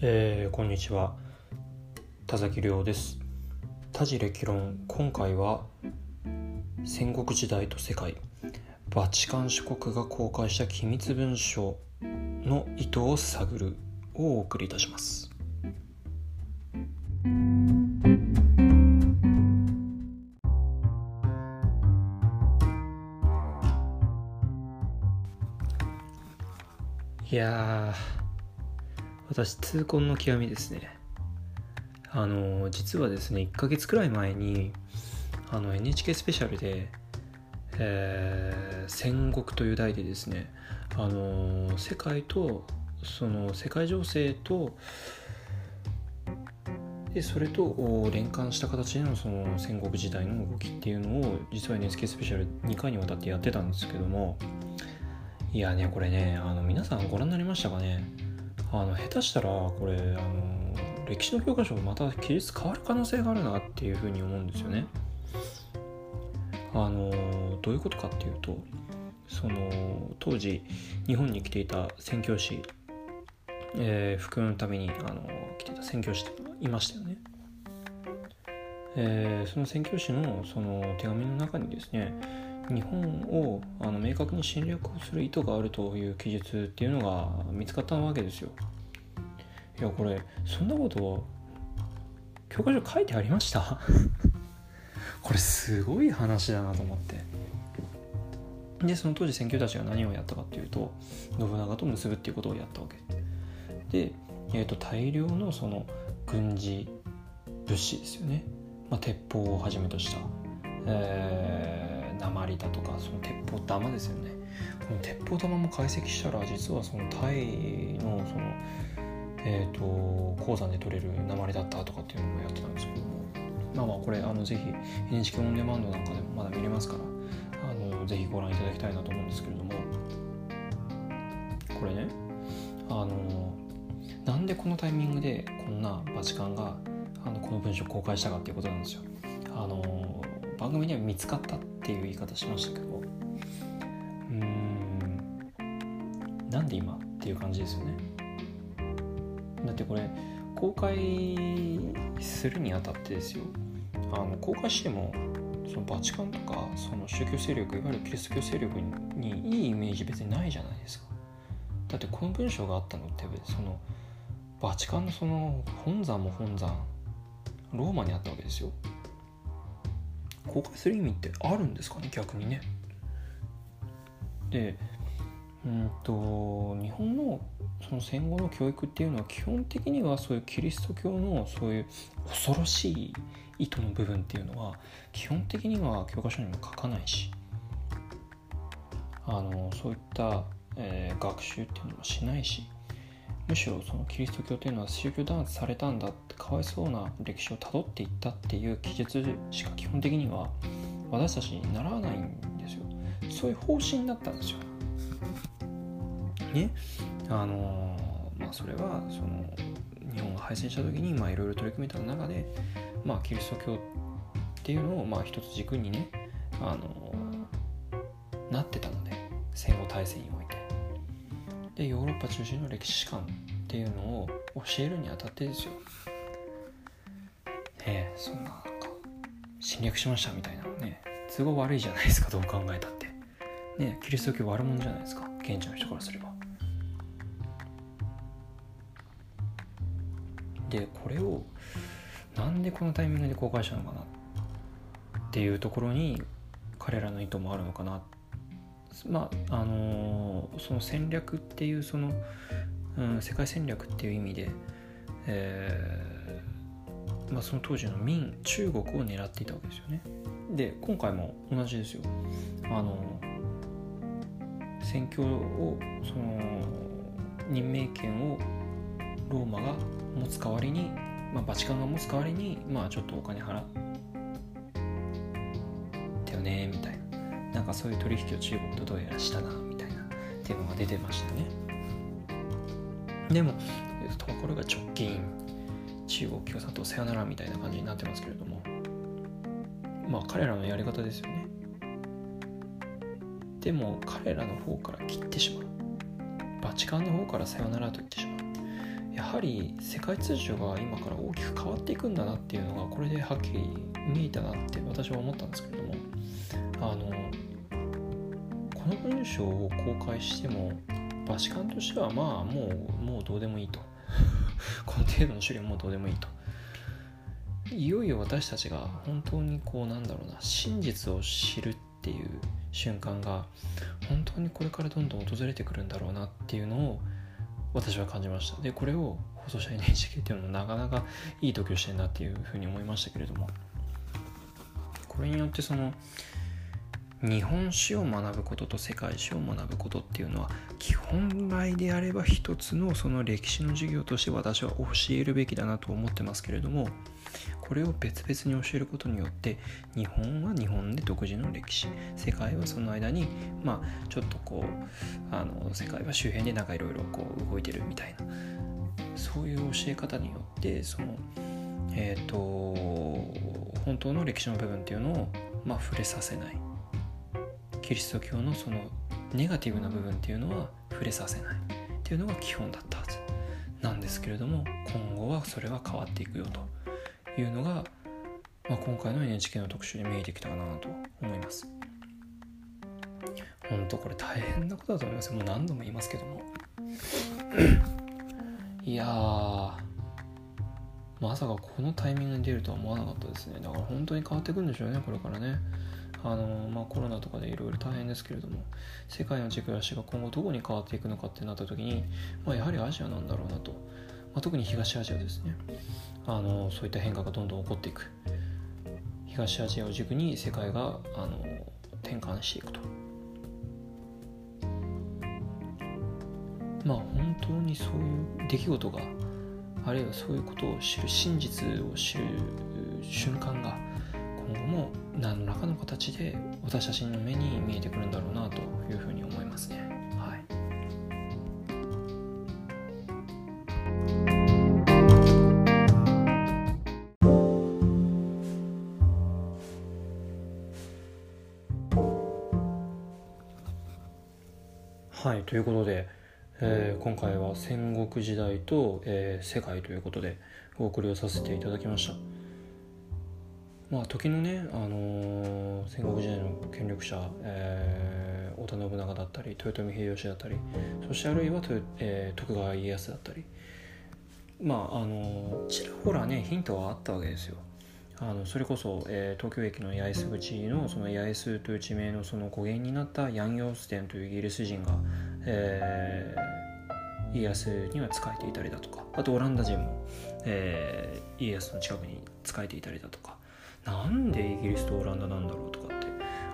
えー、こんにちは。田崎亮です。多事歴論今回は戦国時代と世界。バチカン四国が公開した機密文書の意図を探るをお送りいたします。いや私痛恨の極みですね。あの実はですね1ヶ月くらい前にあの NHK スペシャルで、えー、戦国という題でですねあの世界とその世界情勢とでそれと連関した形でのその戦国時代の動きっていうのを実は NHK スペシャル2回にわたってやってたんですけどもいやねこれねあの皆さんご覧になりましたかね？あの下手したらこれあの歴史の教科書また記述変わる可能性があるなっていうふうに思うんですよね。あのどういうことかっていうとその当時日本に来ていた宣教師、えー、服のためにあの来ていた宣教師っていましたよね。えー、その宣教師のその手紙の中にですね日本をあの明確に侵略をする意図があるという記述っていうのが見つかったわけですよ。いやこれそんなこと教科書書いてありました？これすごい話だなと思って。でその当時選挙たちが何をやったかっていうと信長と結ぶっていうことをやったわけ。で、えーと、大量のその軍事物資ですよね、まあ、鉄砲をはじめとした、えー鉛だとかその鉄砲玉ですよね。この鉄砲玉も解析したら実はそのタイのそのえ、ー、と鉱山で取れる鉛だったとかっていうのもやってたんですけども。まあまあこれあのぜひ NHK オンデマンドなんかでもまだ見れますからあのぜひご覧いただきたいなと思うんですけれども。これねあのなんでこのタイミングでこんなバチカンがあのこの文章公開したかっていうことなんですよ。あの番組には見つかったっていう言い方しましたけど。うーん。なんで今っていう感じですよね。だってこれ公開するにあたってですよ。あの公開してもそのバチカンとかその宗教勢力いわゆるキリスト教勢力にいいイメージ別にないじゃないですか。だってこの文章があったのってそのバチカンのその本山も本山ローマにあったわけですよ。公開する意味ってあるんですかね？逆にね。でうんと日本のその戦後の教育っていうのは基本的にはそういうキリスト教のそういう恐ろしい意図の部分っていうのは基本的には教科書にも書かないしあのそういった、えー、学習っていうのもしないしむしろそのキリスト教というのは宗教弾圧されたんだってかわいそうな歴史をたどっていったっていう記述しか基本的には私たちに習わないんですよ。そういう方針だったんですよね。あのまあそれはその日本が敗戦した時にいろいろ取り組めた中でまあキリスト教っていうのをまあ一つ軸にねあのなってたので戦後大戦において。でヨーロッパ中心の歴史観っていうのを教えるにあたってですよ。ねえそんななんか侵略しましたみたいなのね。都合悪いじゃないですかどう考えたって。ねキリスト教悪者じゃないですか現地の人からすれば。でこれをなんでこのタイミングで公開したのかなっていうところに彼らの意図もあるのかなってまああのー、その戦略っていうその、うん、世界戦略っていう意味で、えーまあ、その当時の民中国を狙っていたわけですよね。で今回も同じですよ。あの戦況をその任命権をローマが持つ代わりに、まあ、バチカンが持つ代わりに、まあ、ちょっとお金払ってよねみたいな。かそういう取引を中国とどうやらしたなみたいなっていうのが出てましたね。でもところが直近中国共産党さよならみたいな感じになってますけれどもまあ彼らのやり方ですよね。でも彼らの方から切ってしまう。バチカンの方からさよならと言ってしまう。やはり世界秩序が今から大きく変わっていくんだなっていうのがこれではっきり見えたなって私は思ったんですけれどもあのの文章を公開してもバチカンとしてはまあもうもうどうでもいいと。この程度の処理はもうどうでもいいと。いよいよ私たちが本当にこうなんだろうな真実を知るっていう瞬間が本当にこれからどんどん訪れてくるんだろうなっていうのを私は感じました。でこれを放送者 NHK っていうのもなかなかいい時をしてるなっていうふうに思いましたけれども。これによってその日本史を学ぶことと世界史を学ぶことっていうのは基本来であれば一つのその歴史の授業として私は教えるべきだなと思ってますけれどもこれを別々に教えることによって日本は日本で独自の歴史世界はその間にまあちょっとこうあの世界は周辺でなんかいろいろこう動いてるみたいなそういう教え方によってそのえっ、ー、と本当の歴史の部分っていうのをまあ触れさせない。キリスト教のそのネガティブな部分っていうのは触れさせないっていうのが基本だったはずなんですけれども今後はそれは変わっていくよというのが、まあ、今回の NHK の特集で見えてきたかなと思います。本当これ大変なことだと思います。もう何度も言いますけども。いやまさかこのタイミングに出るとは思わなかったですね。だから本当に変わっていくんでしょうねこれからね。あのまあ、コロナとかでいろいろ大変ですけれども世界の軸足が今後どこに変わっていくのかってなった時に、まあ、やはりアジアなんだろうなと、まあ、特に東アジアですね。あのそういった変化がどんどん起こっていく。東アジアを軸に世界があの転換していくと。まあ本当にそういう出来事があるいはそういうことを知る真実を知る瞬間が今後も何らかの形で私たちの目に見えてくるんだろうなというふうに思いますね。はい、はい、ということで、えー、今回は戦国時代と、えー、世界ということでお送りをさせていただきました。まあ時のね、あのー、戦国時代の権力者、えー、織田信長だったり豊臣秀吉だったりそしてあるいは、えー、徳川家康だったりまああのちらほらねヒントはあったわけですよ。あのそれこそ、えー、東京駅の八重洲口のその八重洲という地名のその語源になったヤン・ヨーステンというイギリス人が、えー、家康には仕えていたりだとかあとオランダ人も、えー、家康の近くに仕えていたりだとかなんでイギリスとオランダなんだろうとかって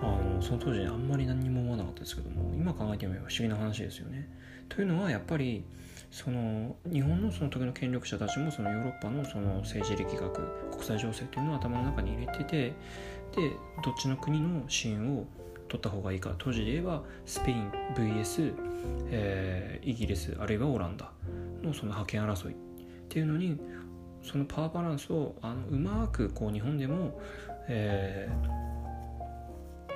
あのその当時あんまり何にも思わなかったですけども今考えてみれば不思議な話ですよね。というのはやっぱりその日本のその時の権力者たちもそのヨーロッパのその政治力学国際情勢というのを頭の中に入れててでどっちの国の支援を取った方がいいか当時で言えばスペイン VS、えー、イギリスあるいはオランダのその覇権争いっていうのにそのパワーバランスをあのうまくこう日本でも、え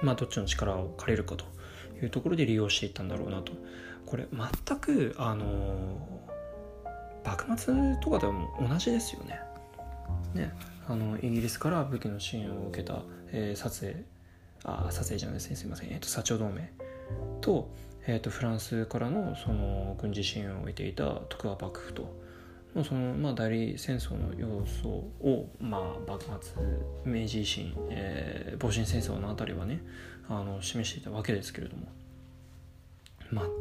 ー、まあどっちの力を借りるかというところで利用していったんだろうなと。これ全くあの幕末とかでも同じですよね。ねあのイギリスから武器の支援を受けた、えー、撮影あ撮影じゃないですね。すいません、えーと、薩長同盟と,、えーとフランスからのその軍事支援を得ていた徳川幕府とのその、まあ、代理戦争の要素を、まあ、幕末明治維新、えー、戊辰戦争のあたりはねあの示していたわけですけれども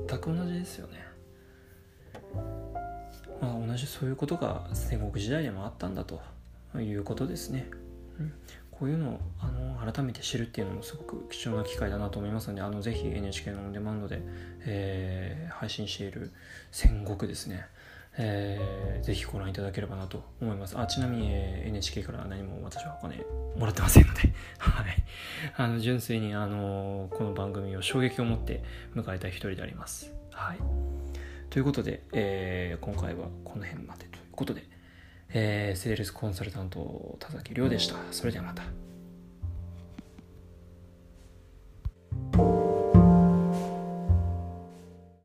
全く同じですよね。まあ、同じそういうことが戦国時代でもあったんだということですね。うん、こういうのをあの改めて知るっていうのもすごく貴重な機会だなと思いますのであのぜひ NHK のオンデマンドで、えー、配信している戦国ですねえー、ぜひご覧いただければなと思います。あちなみに、えー、NHK から何も私はお金もらってませんので、はい。あの、純粋に、あのこの番組を衝撃を持って迎えた一人であります。はい。ということで、えー、今回はこの辺までということで、えー、セールスコンサルタント田崎亮でした。それではまた。